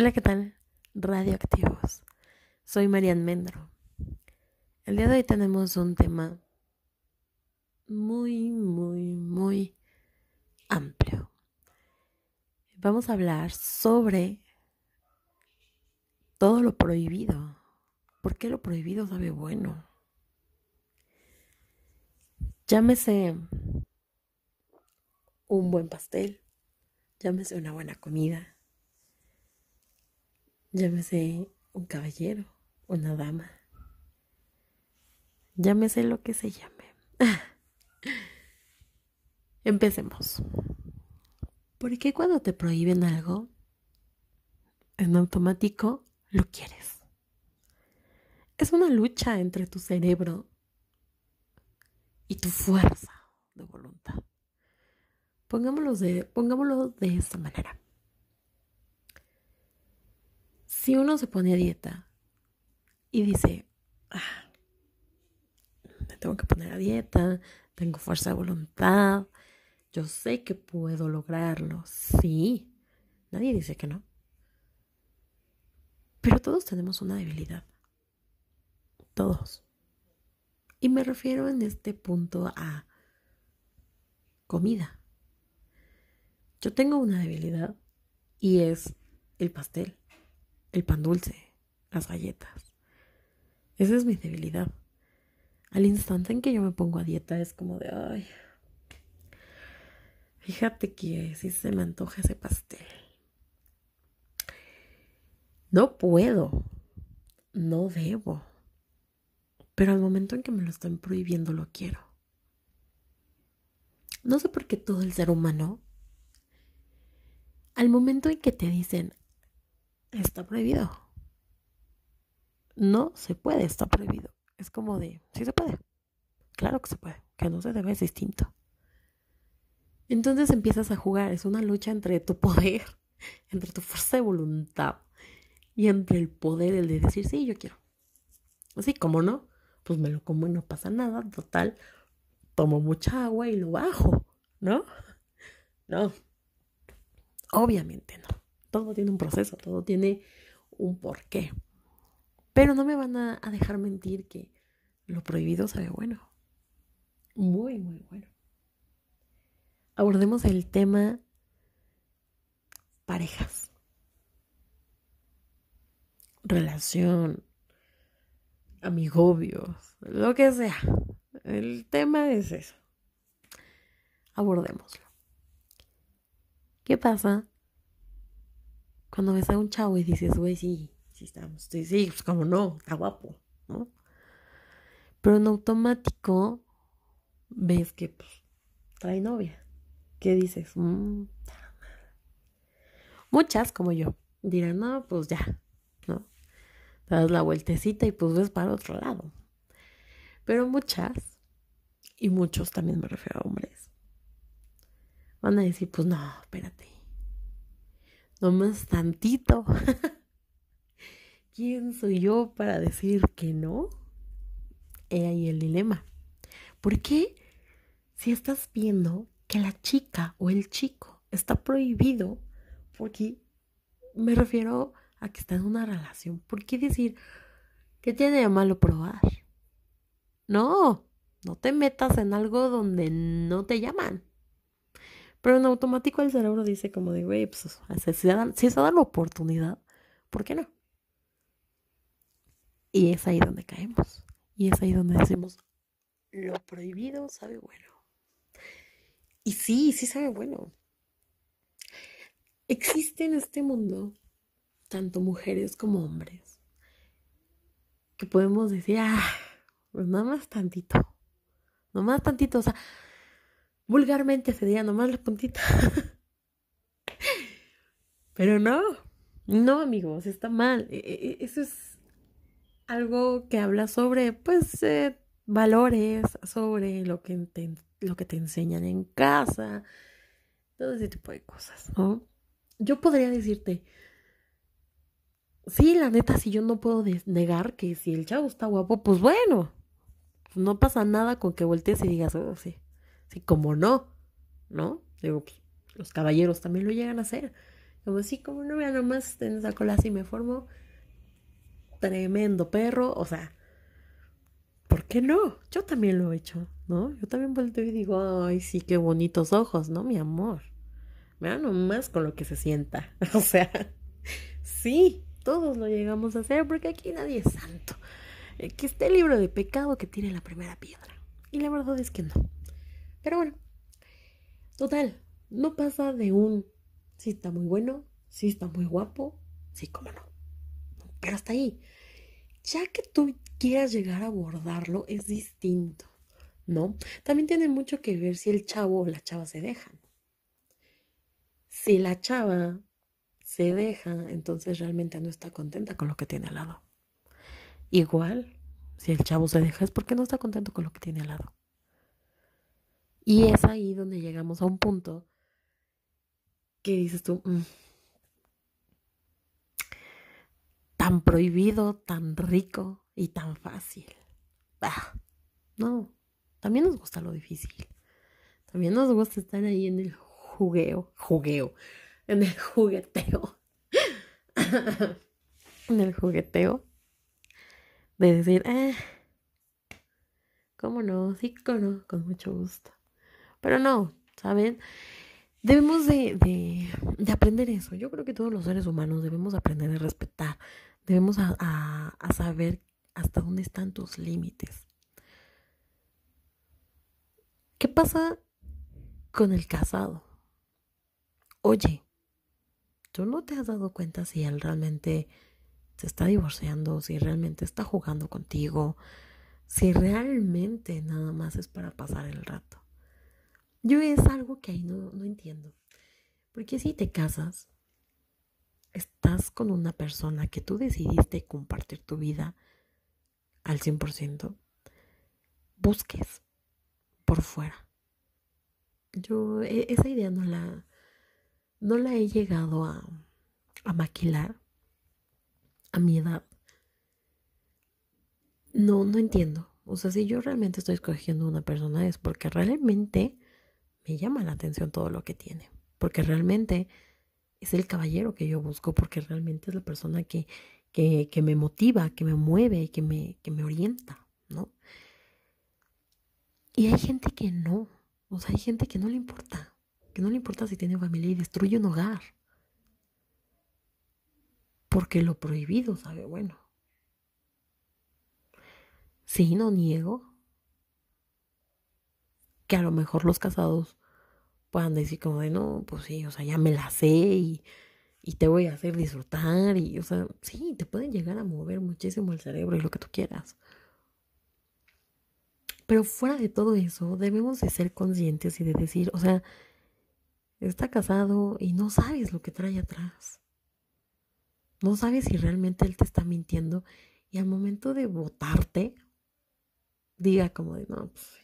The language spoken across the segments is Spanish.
Hola, ¿qué tal? Radioactivos. Soy Marian Mendro. El día de hoy tenemos un tema muy, muy, muy amplio. Vamos a hablar sobre todo lo prohibido. ¿Por qué lo prohibido sabe bueno? Llámese un buen pastel, llámese una buena comida, llámese un caballero, una dama, llámese lo que se llame. Empecemos. ¿Por qué cuando te prohíben algo, en automático lo quieres? Es una lucha entre tu cerebro y tu fuerza de voluntad. Pongámoslo de, pongámoslo de esta manera. Si uno se pone a dieta y dice, ah, me tengo que poner a dieta, tengo fuerza de voluntad, yo sé que puedo lograrlo, sí, nadie dice que no. Pero todos tenemos una debilidad, todos. Y me refiero en este punto a comida. Yo tengo una debilidad y es el pastel, el pan dulce, las galletas. Esa es mi debilidad. Al instante en que yo me pongo a dieta es como de, ay, fíjate que si se me antoja ese pastel. No puedo, no debo, pero al momento en que me lo están prohibiendo lo quiero. No sé por qué todo el ser humano al momento en que te dicen, está prohibido. No se puede, está prohibido. Es como de, sí se puede. Claro que se puede, que no se debe, es distinto. Entonces empiezas a jugar, es una lucha entre tu poder, entre tu fuerza de voluntad y entre el poder, el de decir, sí, yo quiero. Así como no, pues me lo como y no pasa nada, total, tomo mucha agua y lo bajo, ¿no? No, Obviamente no. Todo tiene un proceso, todo tiene un porqué. Pero no me van a, dejar mentir que lo prohibido sabe bueno. Muy, muy bueno. Abordemos el tema parejas. Relación, amigobios, lo que sea. El tema es eso. Abordémoslo. ¿Qué pasa cuando ves a un chavo y dices, güey, sí, sí estamos, sí, pues como no, está guapo, ¿no? Pero en automático ves que pues, trae novia. ¿Qué dices? Mm, Muchas, como yo, dirán, no, pues ya, ¿no? Te das la vueltecita y pues ves para otro lado. Pero muchas, y muchos también me refiero a hombres, van a decir, pues no, espérate. Nomás tantito. ¿Quién soy yo para decir que no? He ahí el dilema. ¿Por qué si estás viendo que la chica o el chico está prohibido? Porque me refiero a que está en una relación. ¿Por qué decir que tiene de malo probar? No, no te metas en algo donde no te llaman. Pero en automático el cerebro dice como de, güey, pues si se, da, si se da la oportunidad, ¿por qué no? Y es ahí donde caemos. Y es ahí donde decimos, lo prohibido sabe bueno. Y sí, sí sabe bueno. Existe en este mundo tanto mujeres como hombres que podemos decir, ah, pues nada más tantito, nada más tantito, o sea, vulgarmente se diría nomás la puntita. Pero no, no amigos, está mal. E, e, e, eso es algo que habla sobre, pues, eh, valores, sobre lo que, te, lo que te enseñan en casa, todo ese tipo de cosas, ¿no? Yo podría decirte, sí, la neta, si yo no puedo negar que si el chavo está guapo, pues bueno, no pasa nada con que voltees y digas, oh, sí, Sí, como no, ¿no? Digo, pues, los caballeros también lo llegan a hacer. Como así, como no vea nomás en esa cola así me formo. Tremendo perro, o sea, ¿por qué no? Yo también lo he hecho, ¿no? Yo también volteo y digo, ay, sí, qué bonitos ojos, ¿no, mi amor? Vea nomás con lo que se sienta. O sea, sí, todos lo llegamos a hacer porque aquí nadie es santo. que esté libro de pecado que tiene la primera piedra. Y la verdad es que no. Pero bueno, total, no pasa de un sí está muy bueno, sí está muy guapo, sí, cómo no. Pero hasta ahí. Ya que tú quieras llegar a abordarlo, es distinto, ¿no? También tiene mucho que ver si el chavo o la chava se dejan. Si la chava se deja, entonces realmente no está contenta con lo que tiene al lado. Igual, si el chavo se deja es porque no está contento con lo que tiene al lado. Y es ahí donde llegamos a un punto que dices tú, mm, tan prohibido, tan rico y tan fácil. Ah, no, también nos gusta lo difícil. También nos gusta estar ahí en el jugueo, jugueo, en el jugueteo. en el jugueteo. De decir, eh, ¿cómo no? Sí, ¿cómo no? Con mucho gusto. Pero no, ¿saben? Debemos de, de, aprender eso. Yo creo que todos los seres humanos debemos aprender a respetar. Debemos a, a saber hasta dónde están tus límites. ¿Qué pasa con el casado? Oye, ¿tú no te has dado cuenta si él realmente se está divorciando, si realmente está jugando contigo, si realmente nada más es para pasar el rato? Yo es algo que ahí no, no entiendo. Porque si te casas, estás con una persona que tú decidiste compartir tu vida al 100%, busques por fuera. Yo e, esa idea no la, no la he llegado a, a maquilar a mi edad. No, no entiendo. O sea, si yo realmente estoy escogiendo una persona es porque realmente me llama la atención todo lo que tiene, porque realmente es el caballero que yo busco, porque realmente es la persona que, que, que me motiva, que me mueve, que me, que me orienta, ¿no? Y hay gente que no, o sea, hay gente que no le importa, que no le importa si tiene familia y destruye un hogar. Porque lo prohibido sabe bueno. Sí, no niego que a lo mejor los casados puedan decir como de, no, pues sí, o sea, ya me la sé y, y te voy a hacer disfrutar y, o sea, sí, te pueden llegar a mover muchísimo el cerebro y lo que tú quieras. Pero fuera de todo eso, debemos de ser conscientes y de decir, o sea, está casado y no sabes lo que trae atrás. No sabes si realmente él te está mintiendo y al momento de votarte, diga como de, no, pues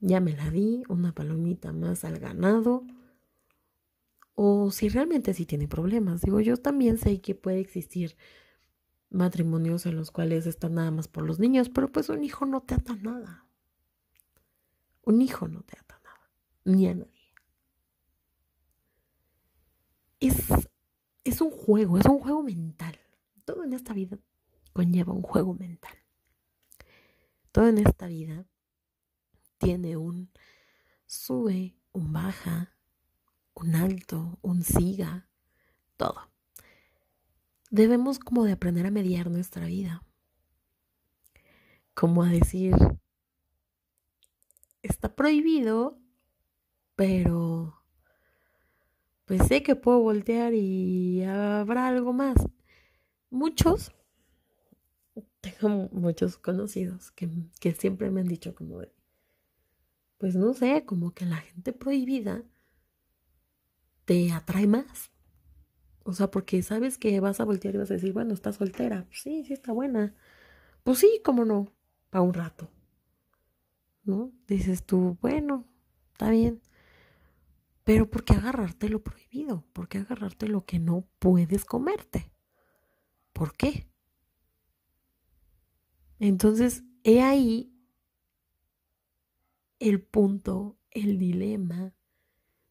ya me la di, una palomita más al ganado. O si realmente sí tiene problemas. Digo, yo también sé que puede existir matrimonios en los cuales están nada más por los niños, pero pues un hijo no te ata nada. Un hijo no te ata nada, ni a nadie. Es, es un juego, es un juego mental. Todo en esta vida conlleva un juego mental. Todo en esta vida tiene un sube, un baja, un alto, un siga, todo. Debemos como de aprender a mediar nuestra vida. Como a decir, está prohibido, pero pues sé que puedo voltear y habrá algo más. Muchos, tengo muchos conocidos que, que siempre me han dicho como de, pues no sé, como que la gente prohibida te atrae más. O sea, porque sabes que vas a voltear y vas a decir, bueno, está soltera. Sí, sí está buena. Pues sí, cómo no, para un rato. ¿No? Dices tú, bueno, está bien. Pero ¿por qué agarrarte lo prohibido? ¿Por qué agarrarte lo que no puedes comerte? ¿Por qué? Entonces, he ahí el punto, el dilema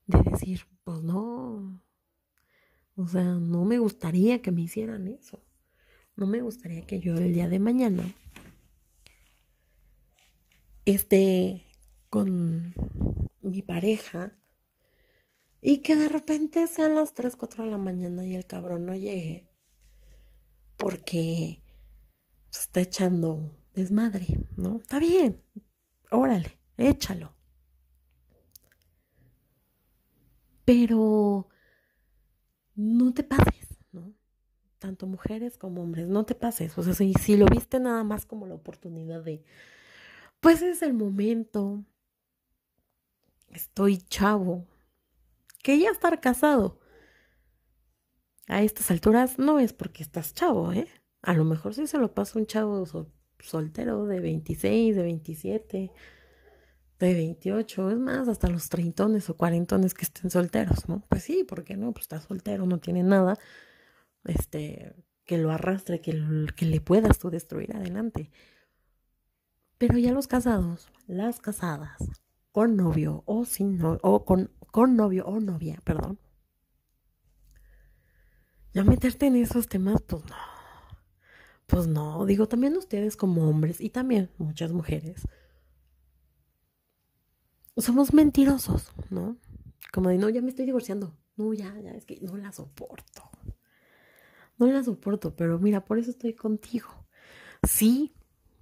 de decir, pues no, O sea, no me gustaría que me hicieran eso. No me gustaría que yo el día de mañana esté con mi pareja y que de repente sean las 3, 4 de la mañana y el cabrón no llegue porque se está echando desmadre, ¿no? Está bien, órale, échalo. Pero no te pases, ¿no? Tanto mujeres como hombres, no te pases. O sea, si, si lo viste nada más como la oportunidad de, pues es el momento, estoy chavo, que ya estar casado. A estas alturas no es porque estás chavo, ¿eh? A lo mejor sí se lo pasa un chavo soltero de 26, de 27, de 28, es más, hasta los treintones o cuarentones que estén solteros, ¿no? Pues sí, ¿por qué no? Pues está soltero, no tiene nada, este, que lo arrastre, que, que le puedas tú destruir adelante. Pero ya los casados, las casadas, con novio o sin novio, o con, con novio o novia, perdón. Ya meterte en esos temas, pues no. Pues no, digo, también ustedes como hombres y también muchas mujeres somos mentirosos, ¿no? Como de, no, ya me estoy divorciando. No, ya, ya, es que no la soporto. No la soporto, pero mira, por eso estoy contigo. Sí,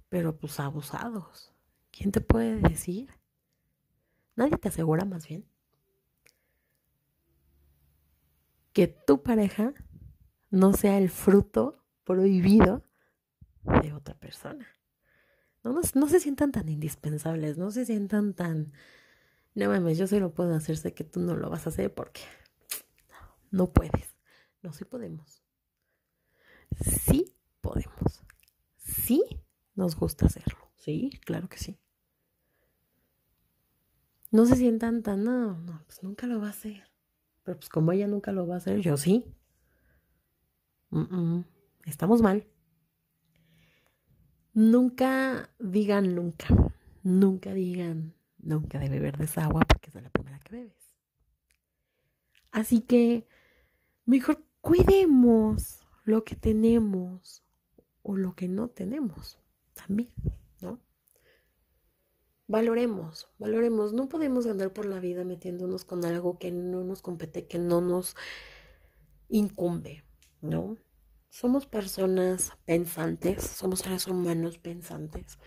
pero pues abusados. ¿Quién te puede decir? Nadie te asegura más bien que tu pareja no sea el fruto prohibido de otra persona. No, no, no, se sientan tan indispensables, no se sientan tan no mames, yo sí lo puedo hacer, sé que tú no lo vas a hacer porque no puedes. No, sí podemos. Sí podemos. Sí nos gusta hacerlo. Sí, claro que sí. No se sientan tan, no, no, pues nunca lo va a hacer. Pero pues como ella nunca lo va a hacer, yo sí. Estamos mal. Nunca digan nunca. Nunca digan nunca beber de esa agua porque es la primera que bebes. Así que mejor cuidemos lo que tenemos o lo que no tenemos también, ¿no? Valoremos, valoremos. No podemos andar por la vida metiéndonos con algo que no nos compete, que no nos incumbe, ¿no? Somos personas pensantes, somos seres humanos pensantes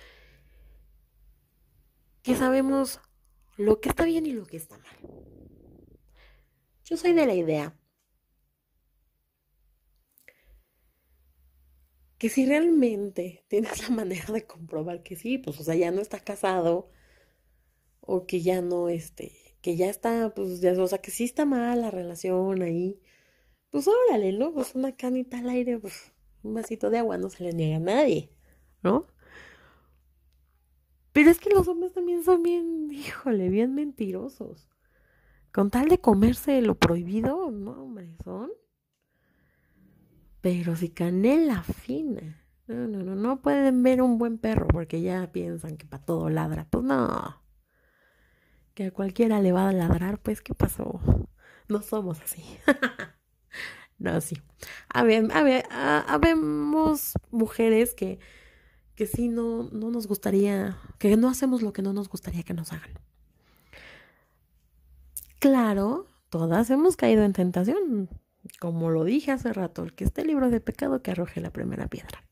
que sabemos lo que está bien y lo que está mal. Yo soy de la idea que si realmente tienes la manera de comprobar que sí, pues o sea, ya no está casado o que ya no, este, que ya está, pues ya, o sea, que sí está mal la relación ahí, pues órale, ¿no? Pues una canita al aire, pues un vasito de agua no se le niega a nadie, ¿no? Pero es que los hombres también son bien, híjole, bien mentirosos. Con tal de comerse lo prohibido, no, hombre, son. Pero si canela fina. No, no, no, no pueden ver un buen perro porque ya piensan que para todo ladra. Pues no. Que a cualquiera le va a ladrar, pues ¿qué pasó? No somos así. no, sí. A ver, a ver, habemos mujeres que que sí no, no nos gustaría, que no hacemos lo que no nos gustaría que nos hagan. Claro, todas hemos caído en tentación. Como lo dije hace rato, el que esté libro de pecado que arroje la primera piedra.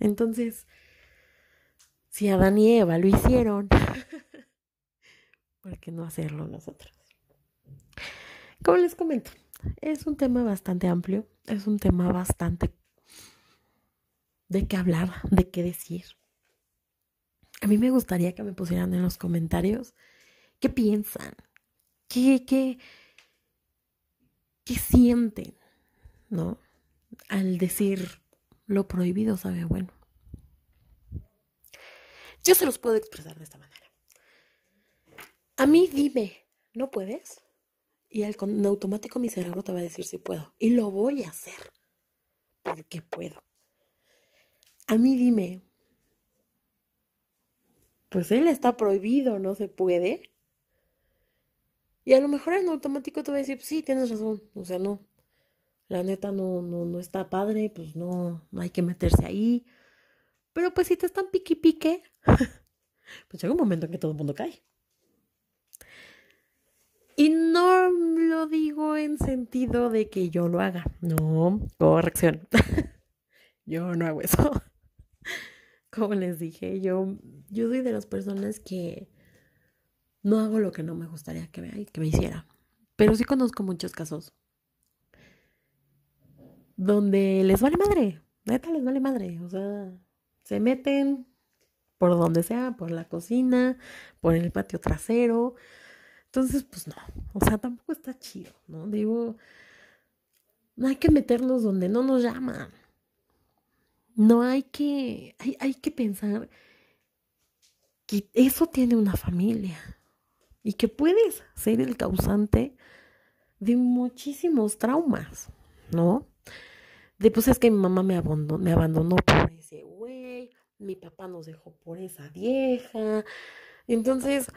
Entonces, si Adán y Eva lo hicieron, ¿por qué no hacerlo nosotros? Como les comento, es un tema bastante amplio, es un tema bastante de qué hablar, de qué decir. A mí me gustaría que me pusieran en los comentarios qué piensan, qué, qué, qué sienten, ¿no? Al decir lo prohibido sabe bueno. Yo se los puedo expresar de esta manera. A mí dime, ¿no puedes? Y al, en automático mi cerebro te va a decir si puedo. Y lo voy a hacer. Porque puedo. A mí dime, pues él está prohibido, no se puede. Y a lo mejor en automático te voy a decir, sí, tienes razón, o sea, no. la neta no, no, no está padre, pues no, no hay que meterse ahí. Pero pues si te están pique pique, pues llega un momento en que todo el mundo cae. Y no lo digo en sentido de que yo lo haga. No, corrección. yo no hago eso. Como les dije, yo, yo soy de las personas que no hago lo que no me gustaría que me, que me hiciera. Pero sí conozco muchos casos donde les vale madre. Neta, les vale madre. O sea, se meten por donde sea, por la cocina, por el patio trasero. Entonces, pues no, o sea, tampoco está chido, ¿no? Digo, no hay que meternos donde no nos llaman. No hay que, hay, hay que pensar que eso tiene una familia y que puedes ser el causante de muchísimos traumas, ¿no? De pues es que mi mamá me abandonó, me abandonó por ese güey, mi papá nos dejó por esa vieja. Entonces,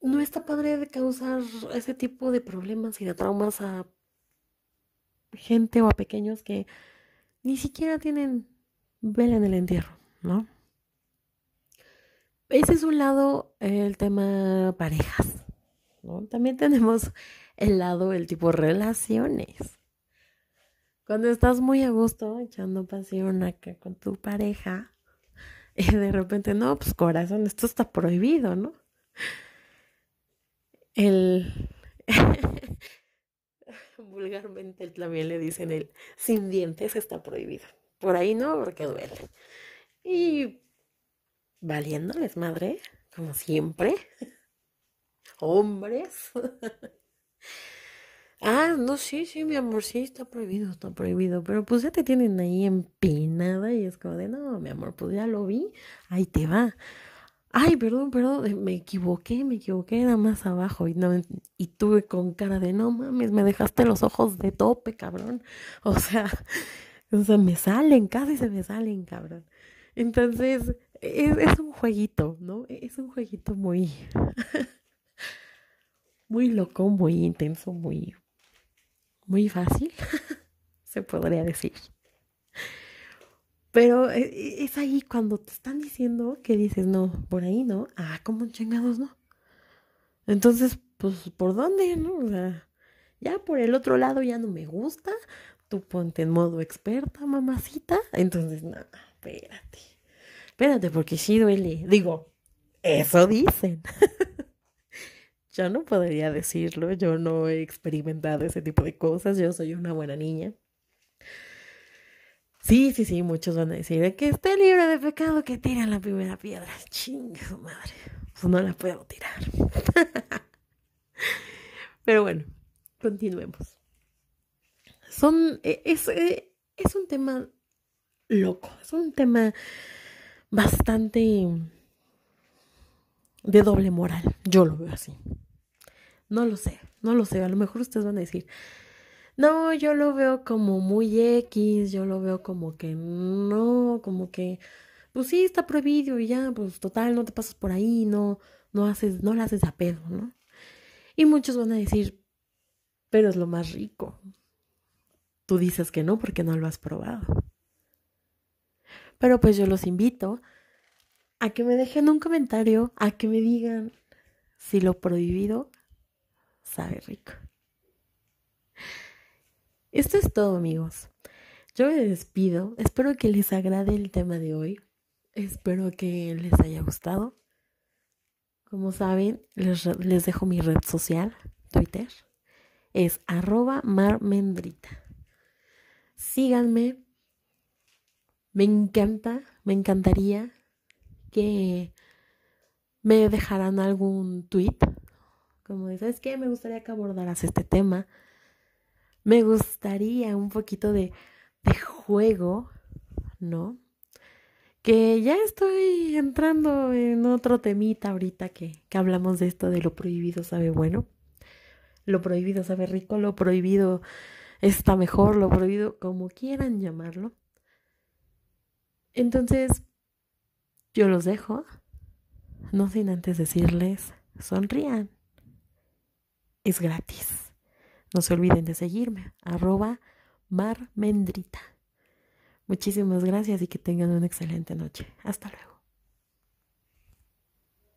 no está padre de causar ese tipo de problemas y de traumas a gente o a pequeños que ni siquiera tienen vela en el entierro, ¿no? Ese es un lado el tema parejas, ¿no? También tenemos el lado, el tipo relaciones. Cuando estás muy a gusto echando pasión acá con tu pareja y de repente, no, pues corazón, esto está prohibido, ¿no? El... Vulgarmente también le dicen el sin dientes está prohibido. Por ahí no, porque duele. Y valiéndoles madre, como siempre. Hombres. Ah, no, sí, sí, mi amor, sí, está prohibido, está prohibido. Pero pues ya te tienen ahí empinada y es como de, no, mi amor, pues ya lo vi, ahí te va. Ay, perdón, perdón, me equivoqué, me equivoqué, era más abajo. Y, no, y tuve con cara de, no mames, me dejaste los ojos de tope, cabrón. O sea, o sea, me salen, casi se me salen, cabrón. Entonces, es, es un jueguito, ¿no? Es un jueguito muy, muy loco, muy intenso, muy muy fácil, se podría decir. Pero eh, eh, es ahí cuando te están diciendo que dices, no, por ahí no, ah, como chingados no. Entonces, pues, ¿por dónde, no? O sea, ya por el otro lado ya no me gusta, tú ponte en modo experta, mamacita. Entonces, no, espérate, espérate, porque sí duele. Digo, eso dicen. Yo no podría decirlo, yo no he experimentado ese tipo de cosas, yo soy una buena niña. Sí, sí, sí, muchos van a decir que esté libre de pecado, que tire la primera piedra. Chinga su madre, pues no la puedo tirar. Pero bueno, continuemos. Son, e, es, e, es un tema loco, es un tema bastante de doble moral, yo lo veo así. No lo sé, no lo sé. A lo mejor ustedes van a decir, no, yo lo veo como muy X, yo lo veo como que no, como que, pues sí, está prohibido y ya, pues total, no te pasas por ahí, no, no haces, no le haces a pedo, ¿no? Y muchos van a decir, pero es lo más rico. Tú dices que no porque no lo has probado. Pero pues yo los invito a que me dejen un comentario, a que me digan si lo prohibido sabe rico. Esto es todo amigos. Yo me despido. Espero que les agrade el tema de hoy. Espero que les haya gustado. Como saben, les, dejo mi red social, Twitter. Es arroba marmendrita. Síganme. Me encanta, me encantaría que me dejaran algún tweet como de, ¿sabes qué? Me gustaría que abordaras este tema. Me gustaría un poquito de, juego, ¿no? Que ya estoy entrando en otro temita ahorita que, que hablamos de esto de lo prohibido sabe bueno. Lo prohibido sabe rico, lo prohibido está mejor, lo prohibido, como quieran llamarlo. Entonces, yo los dejo, no sin antes decirles, sonrían es gratis. No se olviden de seguirme, arroba marmendrita. Muchísimas gracias y que tengan una excelente noche. Hasta luego.